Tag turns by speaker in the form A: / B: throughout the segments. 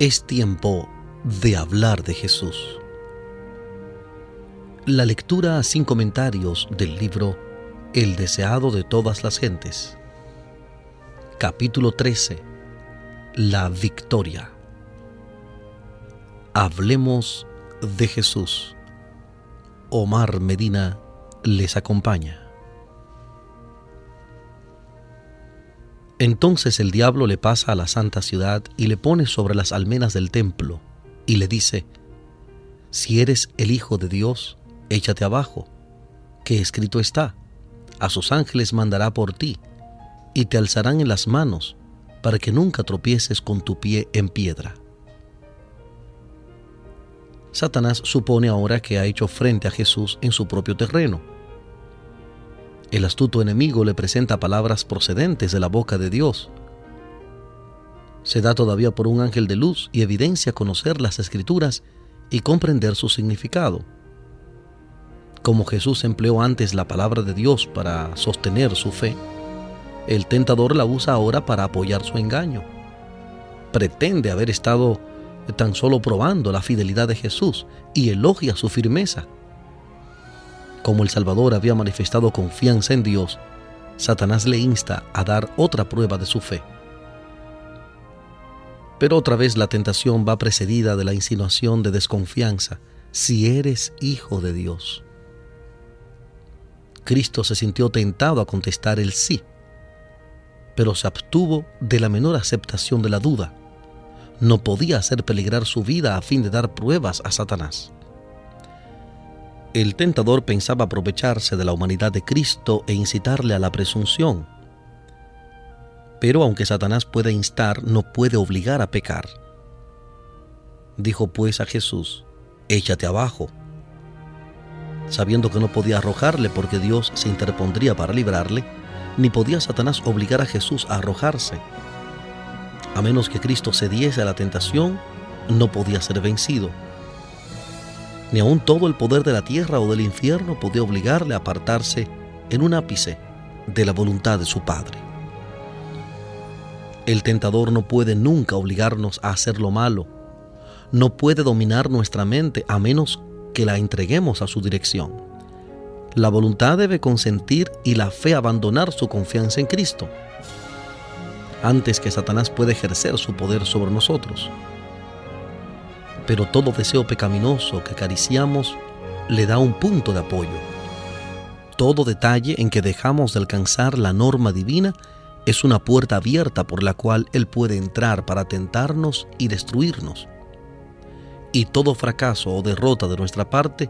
A: Es tiempo de hablar de Jesús. La lectura sin comentarios del libro El deseado de todas las gentes. Capítulo 13. La victoria. Hablemos de Jesús. Omar Medina les acompaña. Entonces el diablo le pasa a la santa ciudad y le pone sobre las almenas del templo y le dice, Si eres el Hijo de Dios, échate abajo, que escrito está, a sus ángeles mandará por ti, y te alzarán en las manos, para que nunca tropieces con tu pie en piedra. Satanás supone ahora que ha hecho frente a Jesús en su propio terreno el astuto enemigo le presenta palabras procedentes de la boca de Dios. Se da todavía por un ángel de luz y evidencia conocer las escrituras y comprender su significado. Como Jesús empleó antes la palabra de Dios para sostener su fe, el tentador la usa ahora para apoyar su engaño. Pretende haber estado tan solo probando la fidelidad de Jesús y elogia su firmeza como el Salvador había manifestado confianza en Dios, Satanás le insta a dar otra prueba de su fe. Pero otra vez la tentación va precedida de la insinuación de desconfianza, si eres hijo de Dios. Cristo se sintió tentado a contestar el sí, pero se abstuvo de la menor aceptación de la duda. No podía hacer peligrar su vida a fin de dar pruebas a Satanás. El tentador pensaba aprovecharse de la humanidad de Cristo e incitarle a la presunción. Pero aunque Satanás puede instar, no puede obligar a pecar. Dijo pues a Jesús, échate abajo, sabiendo que no podía arrojarle porque Dios se interpondría para librarle, ni podía Satanás obligar a Jesús a arrojarse. A menos que Cristo cediese a la tentación, no podía ser vencido ni aun todo el poder de la tierra o del infierno podía obligarle a apartarse en un ápice de la voluntad de su Padre. El tentador no puede nunca obligarnos a hacer lo malo, no puede dominar nuestra mente a menos que la entreguemos a su dirección. La voluntad debe consentir y la fe abandonar su confianza en Cristo, antes que Satanás pueda ejercer su poder sobre nosotros pero todo deseo pecaminoso que acariciamos le da un punto de apoyo. Todo detalle en que dejamos de alcanzar la norma divina es una puerta abierta por la cual Él puede entrar para tentarnos y destruirnos. Y todo fracaso o derrota de nuestra parte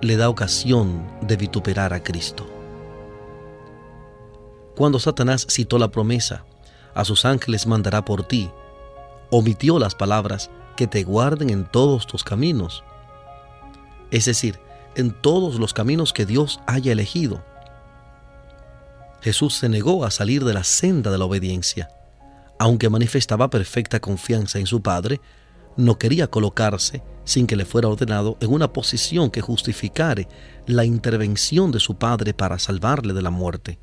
A: le da ocasión de vituperar a Cristo. Cuando Satanás citó la promesa, a sus ángeles mandará por ti, omitió las palabras, que te guarden en todos tus caminos. Es decir, en todos los caminos que Dios haya elegido. Jesús se negó a salir de la senda de la obediencia. Aunque manifestaba perfecta confianza en su Padre, no quería colocarse sin que le fuera ordenado en una posición que justificare la intervención de su Padre para salvarle de la muerte.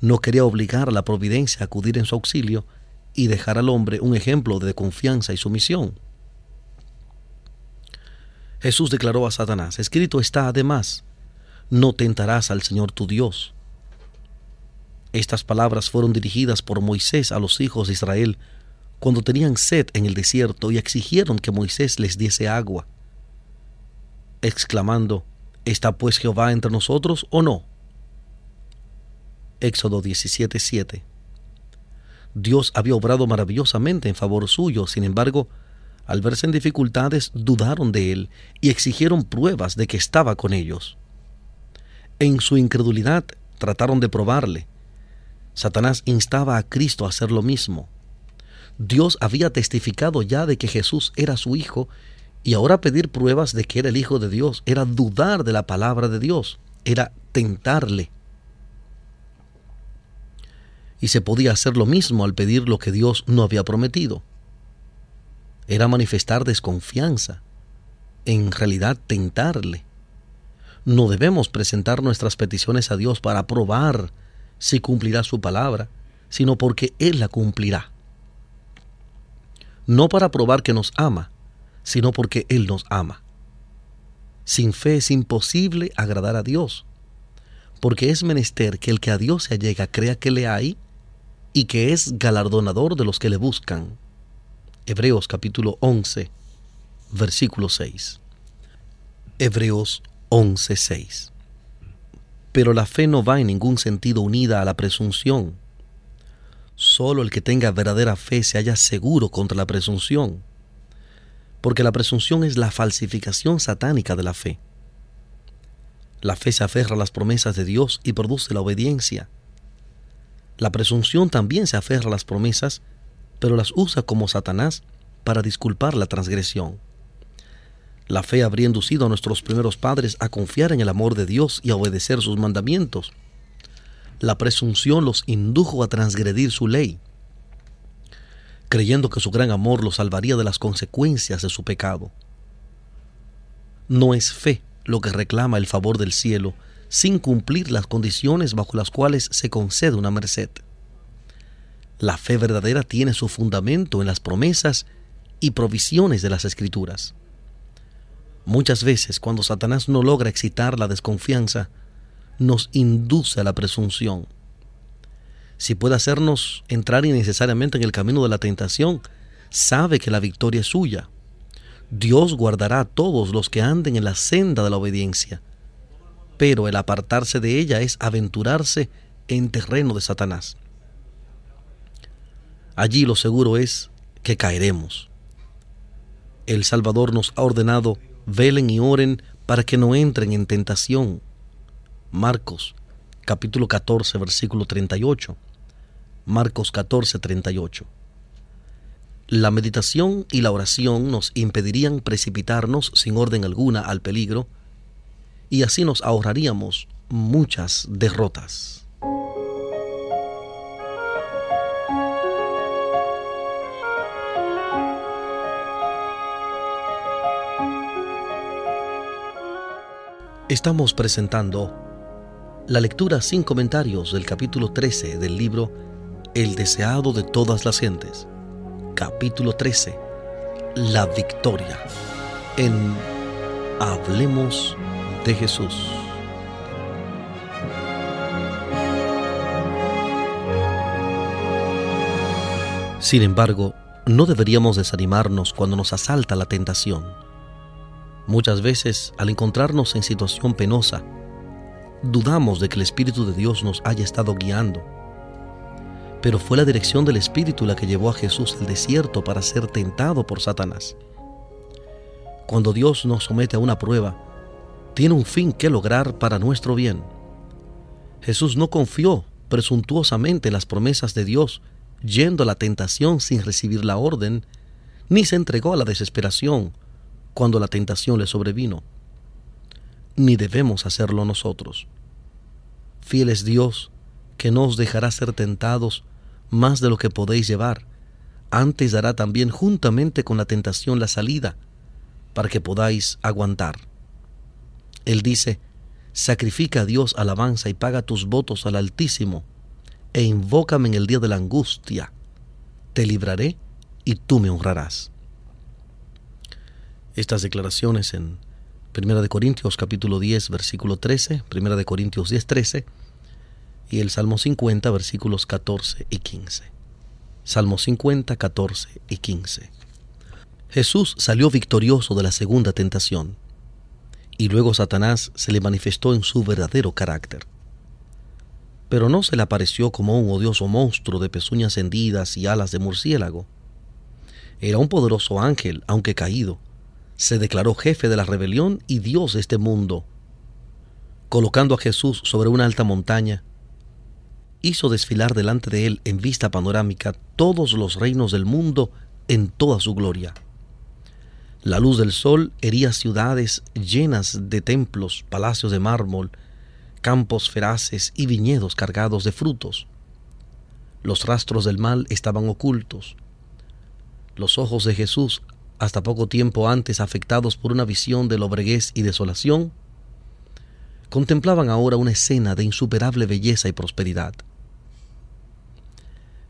A: No quería obligar a la providencia a acudir en su auxilio y dejar al hombre un ejemplo de confianza y sumisión. Jesús declaró a Satanás, escrito está además, no tentarás al Señor tu Dios. Estas palabras fueron dirigidas por Moisés a los hijos de Israel cuando tenían sed en el desierto y exigieron que Moisés les diese agua, exclamando, ¿está pues Jehová entre nosotros o no? Éxodo 17:7 Dios había obrado maravillosamente en favor suyo, sin embargo, al verse en dificultades, dudaron de él y exigieron pruebas de que estaba con ellos. En su incredulidad trataron de probarle. Satanás instaba a Cristo a hacer lo mismo. Dios había testificado ya de que Jesús era su Hijo y ahora pedir pruebas de que era el Hijo de Dios era dudar de la palabra de Dios, era tentarle y se podía hacer lo mismo al pedir lo que Dios no había prometido. Era manifestar desconfianza, en realidad tentarle. No debemos presentar nuestras peticiones a Dios para probar si cumplirá su palabra, sino porque Él la cumplirá. no para probar que nos ama, sino porque Él nos ama. Sin fe es imposible agradar a Dios, porque es menester que el que a Dios se allega crea que le hay y que es galardonador de los que le buscan. Hebreos capítulo 11, versículo 6. Hebreos 11, 6. Pero la fe no va en ningún sentido unida a la presunción. Solo el que tenga verdadera fe se halla seguro contra la presunción, porque la presunción es la falsificación satánica de la fe. La fe se aferra a las promesas de Dios y produce la obediencia. La presunción también se aferra a las promesas, pero las usa como Satanás para disculpar la transgresión. La fe habría inducido a nuestros primeros padres a confiar en el amor de Dios y a obedecer sus mandamientos. La presunción los indujo a transgredir su ley, creyendo que su gran amor los salvaría de las consecuencias de su pecado. No es fe lo que reclama el favor del cielo sin cumplir las condiciones bajo las cuales se concede una merced. La fe verdadera tiene su fundamento en las promesas y provisiones de las escrituras. Muchas veces cuando Satanás no logra excitar la desconfianza, nos induce a la presunción. Si puede hacernos entrar innecesariamente en el camino de la tentación, sabe que la victoria es suya. Dios guardará a todos los que anden en la senda de la obediencia, pero el apartarse de ella es aventurarse en terreno de Satanás. Allí lo seguro es que caeremos. El Salvador nos ha ordenado velen y oren para que no entren en tentación. Marcos capítulo 14 versículo 38. Marcos 14 38. La meditación y la oración nos impedirían precipitarnos sin orden alguna al peligro y así nos ahorraríamos muchas derrotas. Estamos presentando la lectura sin comentarios del capítulo 13 del libro El deseado de todas las gentes. Capítulo 13. La victoria. En Hablemos de Jesús. Sin embargo, no deberíamos desanimarnos cuando nos asalta la tentación Muchas veces, al encontrarnos en situación penosa, dudamos de que el Espíritu de Dios nos haya estado guiando. Pero fue la dirección del Espíritu la que llevó a Jesús al desierto para ser tentado por Satanás. Cuando Dios nos somete a una prueba, tiene un fin que lograr para nuestro bien. Jesús no confió presuntuosamente en las promesas de Dios, yendo a la tentación sin recibir la orden, ni se entregó a la desesperación cuando la tentación le sobrevino, ni debemos hacerlo nosotros. Fiel es Dios, que no os dejará ser tentados más de lo que podéis llevar, antes dará también juntamente con la tentación la salida, para que podáis aguantar. Él dice, sacrifica a Dios alabanza y paga tus votos al Altísimo, e invócame en el día de la angustia. Te libraré y tú me honrarás estas declaraciones en 1 de Corintios capítulo 10 versículo 13, 1 de Corintios 10 13 y el Salmo 50 versículos 14 y 15. Salmo 50, 14 y 15. Jesús salió victorioso de la segunda tentación y luego Satanás se le manifestó en su verdadero carácter. Pero no se le apareció como un odioso monstruo de pezuñas hendidas y alas de murciélago. Era un poderoso ángel, aunque caído, se declaró jefe de la rebelión y Dios de este mundo. Colocando a Jesús sobre una alta montaña, hizo desfilar delante de él en vista panorámica todos los reinos del mundo en toda su gloria. La luz del sol hería ciudades llenas de templos, palacios de mármol, campos feraces y viñedos cargados de frutos. Los rastros del mal estaban ocultos. Los ojos de Jesús hasta poco tiempo antes afectados por una visión de lobreguez y desolación, contemplaban ahora una escena de insuperable belleza y prosperidad.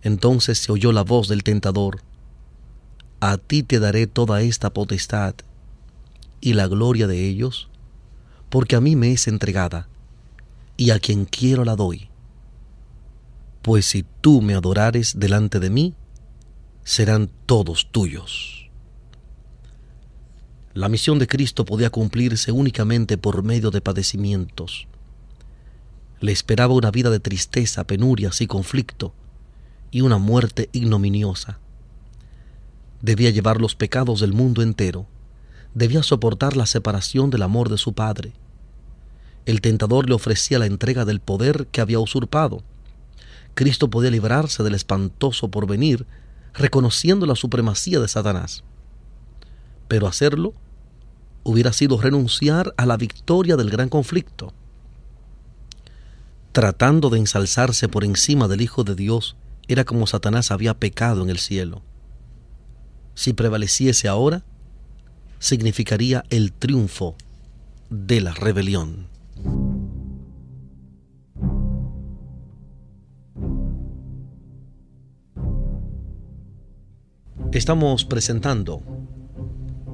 A: Entonces se oyó la voz del tentador, a ti te daré toda esta potestad y la gloria de ellos, porque a mí me es entregada, y a quien quiero la doy. Pues si tú me adorares delante de mí, serán todos tuyos. La misión de Cristo podía cumplirse únicamente por medio de padecimientos. Le esperaba una vida de tristeza, penurias y conflicto, y una muerte ignominiosa. Debía llevar los pecados del mundo entero, debía soportar la separación del amor de su Padre. El tentador le ofrecía la entrega del poder que había usurpado. Cristo podía librarse del espantoso porvenir, reconociendo la supremacía de Satanás. Pero hacerlo hubiera sido renunciar a la victoria del gran conflicto. Tratando de ensalzarse por encima del Hijo de Dios, era como Satanás había pecado en el cielo. Si prevaleciese ahora, significaría el triunfo de la rebelión. Estamos presentando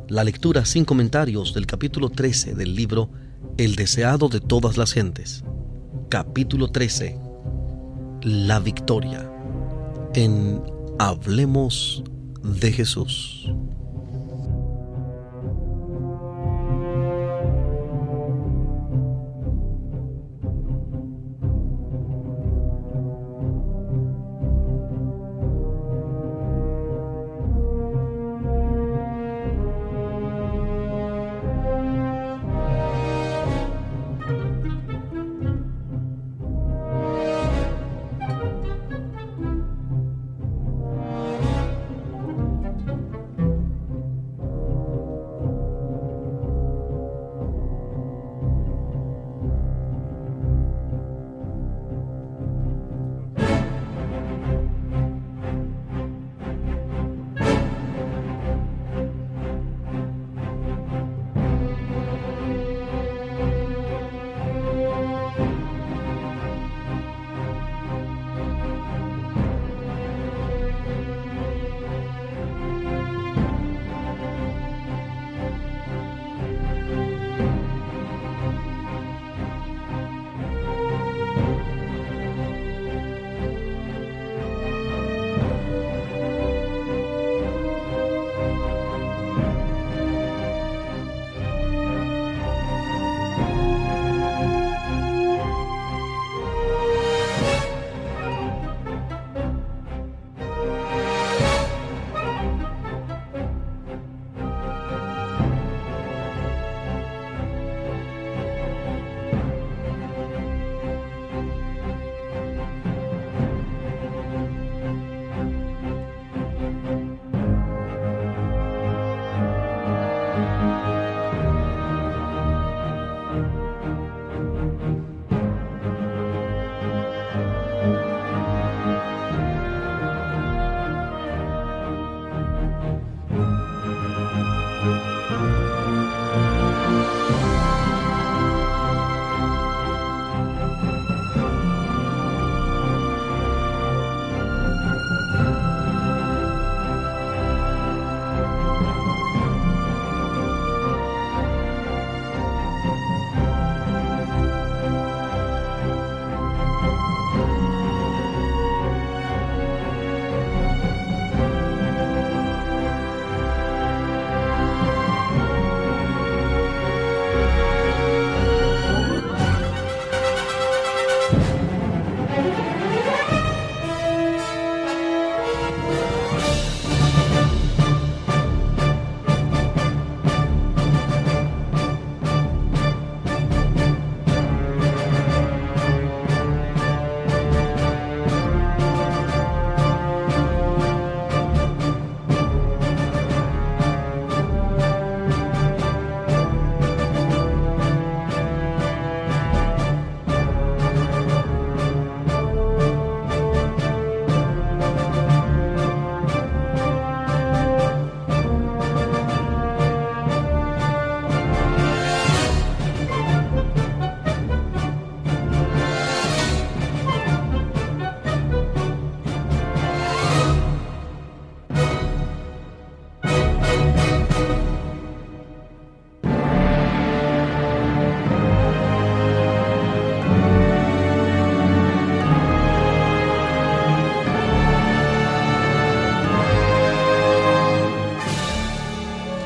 A: la lectura sin comentarios del capítulo 13 del libro El deseado de todas las gentes. Capítulo 13. La victoria. En Hablemos de Jesús.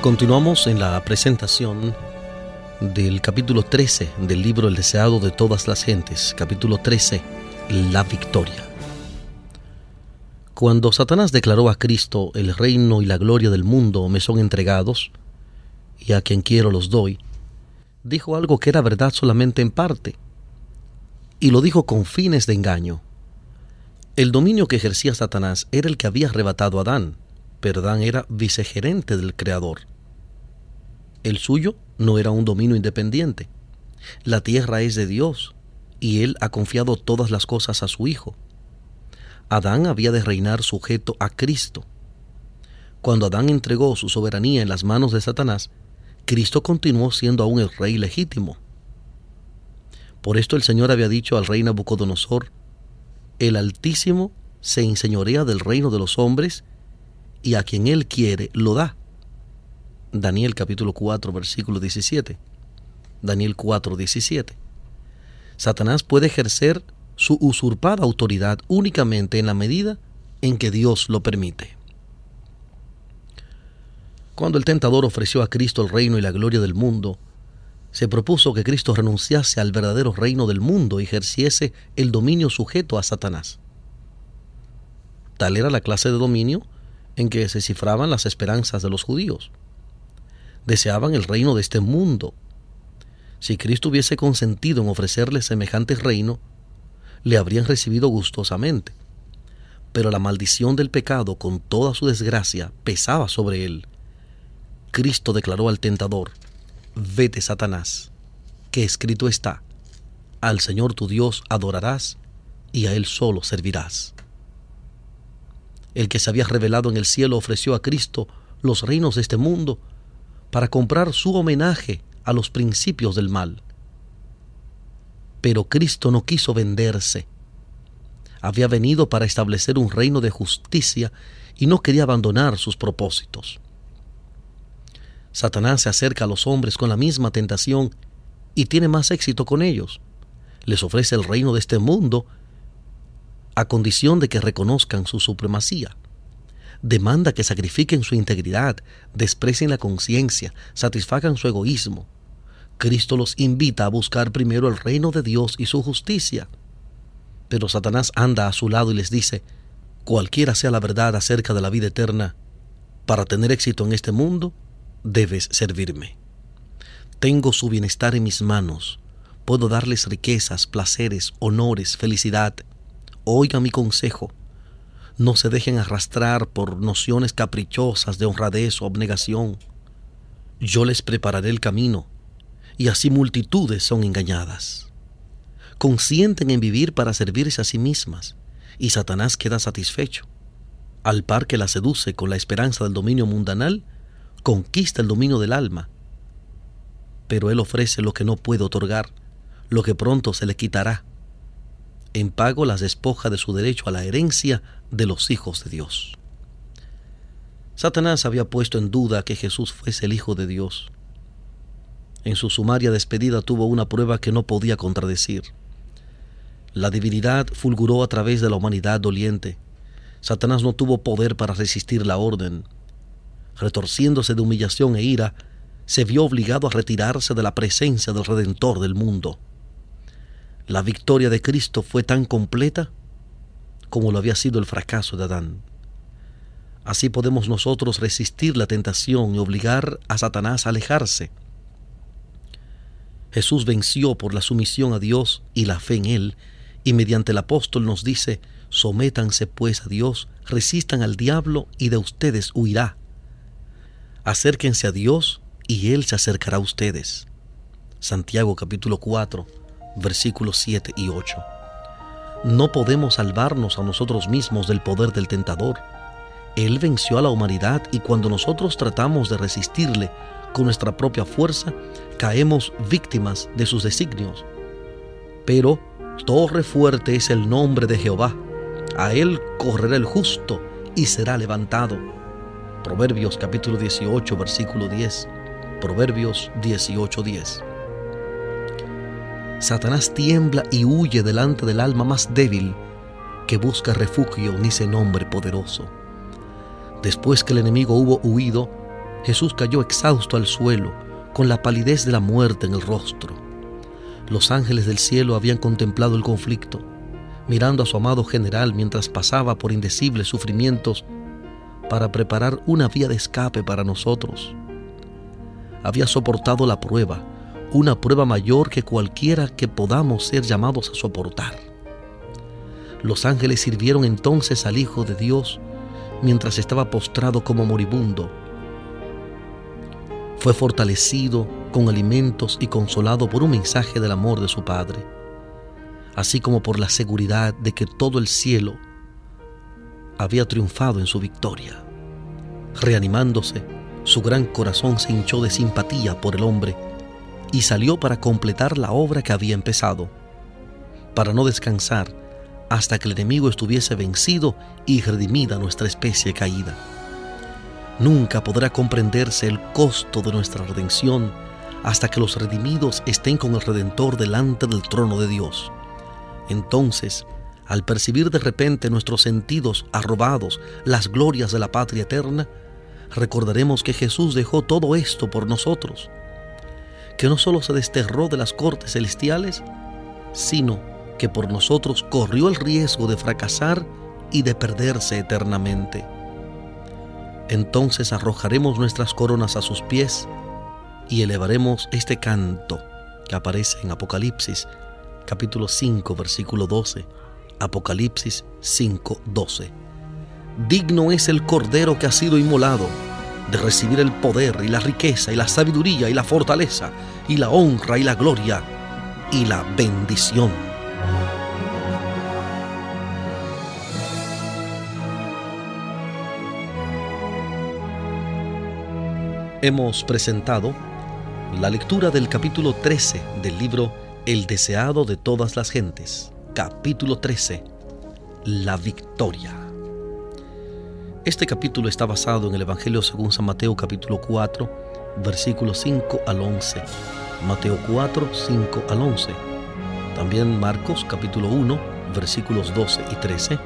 A: Continuamos en la presentación del capítulo 13 del libro El deseado de todas las gentes, capítulo 13, la victoria. Cuando Satanás declaró a Cristo, el reino y la gloria del mundo me son entregados, y a quien quiero los doy, dijo algo que era verdad solamente en parte, y lo dijo con fines de engaño. El dominio que ejercía Satanás era el que había arrebatado a Adán, pero Adán era vicegerente del Creador. El suyo no era un dominio independiente. La tierra es de Dios, y él ha confiado todas las cosas a su Hijo. Adán había de reinar sujeto a Cristo. Cuando Adán entregó su soberanía en las manos de Satanás, Cristo continuó siendo aún el rey legítimo. Por esto el Señor había dicho al rey Nabucodonosor, el Altísimo se enseñorea del reino de los hombres y a quien él quiere lo da. Daniel capítulo 4 versículo 17. Daniel 4 17. Satanás puede ejercer su usurpada autoridad únicamente en la medida en que Dios lo permite. Cuando el tentador ofreció a Cristo el reino y la gloria del mundo, se propuso que Cristo renunciase al verdadero reino del mundo y ejerciese el dominio sujeto a Satanás. Tal era la clase de dominio en que se cifraban las esperanzas de los judíos. Deseaban el reino de este mundo. Si Cristo hubiese consentido en ofrecerles semejante reino, le habrían recibido gustosamente. Pero la maldición del pecado, con toda su desgracia, pesaba sobre él. Cristo declaró al tentador, Vete, Satanás, que escrito está, al Señor tu Dios adorarás y a Él solo servirás. El que se había revelado en el cielo ofreció a Cristo los reinos de este mundo para comprar su homenaje a los principios del mal. Pero Cristo no quiso venderse. Había venido para establecer un reino de justicia y no quería abandonar sus propósitos. Satanás se acerca a los hombres con la misma tentación y tiene más éxito con ellos. Les ofrece el reino de este mundo a condición de que reconozcan su supremacía. Demanda que sacrifiquen su integridad, desprecien la conciencia, satisfagan su egoísmo. Cristo los invita a buscar primero el reino de Dios y su justicia. Pero Satanás anda a su lado y les dice, cualquiera sea la verdad acerca de la vida eterna, para tener éxito en este mundo, debes servirme. Tengo su bienestar en mis manos. Puedo darles riquezas, placeres, honores, felicidad. Oiga mi consejo. No se dejen arrastrar por nociones caprichosas de honradez o abnegación. Yo les prepararé el camino, y así multitudes son engañadas. Consienten en vivir para servirse a sí mismas, y Satanás queda satisfecho. Al par que la seduce con la esperanza del dominio mundanal, conquista el dominio del alma, pero Él ofrece lo que no puede otorgar, lo que pronto se le quitará. En pago las despoja de su derecho a la herencia de los hijos de Dios. Satanás había puesto en duda que Jesús fuese el Hijo de Dios. En su sumaria despedida tuvo una prueba que no podía contradecir. La divinidad fulguró a través de la humanidad doliente. Satanás no tuvo poder para resistir la orden retorciéndose de humillación e ira, se vio obligado a retirarse de la presencia del Redentor del mundo. La victoria de Cristo fue tan completa como lo había sido el fracaso de Adán. Así podemos nosotros resistir la tentación y obligar a Satanás a alejarse. Jesús venció por la sumisión a Dios y la fe en Él, y mediante el apóstol nos dice, sométanse pues a Dios, resistan al diablo y de ustedes huirá acérquense a Dios y Él se acercará a ustedes. Santiago capítulo 4, versículos 7 y 8. No podemos salvarnos a nosotros mismos del poder del tentador. Él venció a la humanidad y cuando nosotros tratamos de resistirle con nuestra propia fuerza, caemos víctimas de sus designios. Pero torre fuerte es el nombre de Jehová. A él correrá el justo y será levantado. Proverbios capítulo 18, versículo 10. Proverbios 18, 10. Satanás tiembla y huye delante del alma más débil que busca refugio en ese nombre poderoso. Después que el enemigo hubo huido, Jesús cayó exhausto al suelo, con la palidez de la muerte en el rostro. Los ángeles del cielo habían contemplado el conflicto, mirando a su amado general mientras pasaba por indecibles sufrimientos para preparar una vía de escape para nosotros. Había soportado la prueba, una prueba mayor que cualquiera que podamos ser llamados a soportar. Los ángeles sirvieron entonces al Hijo de Dios mientras estaba postrado como moribundo. Fue fortalecido con alimentos y consolado por un mensaje del amor de su Padre, así como por la seguridad de que todo el cielo había triunfado en su victoria. Reanimándose, su gran corazón se hinchó de simpatía por el hombre y salió para completar la obra que había empezado, para no descansar hasta que el enemigo estuviese vencido y redimida nuestra especie caída. Nunca podrá comprenderse el costo de nuestra redención hasta que los redimidos estén con el Redentor delante del trono de Dios. Entonces, al percibir de repente nuestros sentidos arrobados las glorias de la patria eterna, recordaremos que Jesús dejó todo esto por nosotros, que no solo se desterró de las cortes celestiales, sino que por nosotros corrió el riesgo de fracasar y de perderse eternamente. Entonces arrojaremos nuestras coronas a sus pies y elevaremos este canto que aparece en Apocalipsis capítulo 5 versículo 12 Apocalipsis 5:12. Digno es el Cordero que ha sido inmolado de recibir el poder y la riqueza y la sabiduría y la fortaleza y la honra y la gloria y la bendición. Hemos presentado la lectura del capítulo 13 del libro El deseado de todas las gentes capítulo 13, la victoria. Este capítulo está basado en el Evangelio según San Mateo capítulo 4, versículos 5 al 11. Mateo 4, 5 al 11. También Marcos capítulo 1, versículos 12 y 13.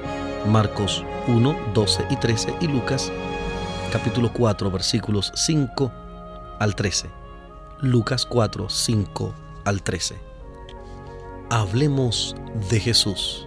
A: Marcos 1, 12 y 13 y Lucas capítulo 4, versículos 5 al 13. Lucas 4, 5 al 13. Hablemos de Jesús.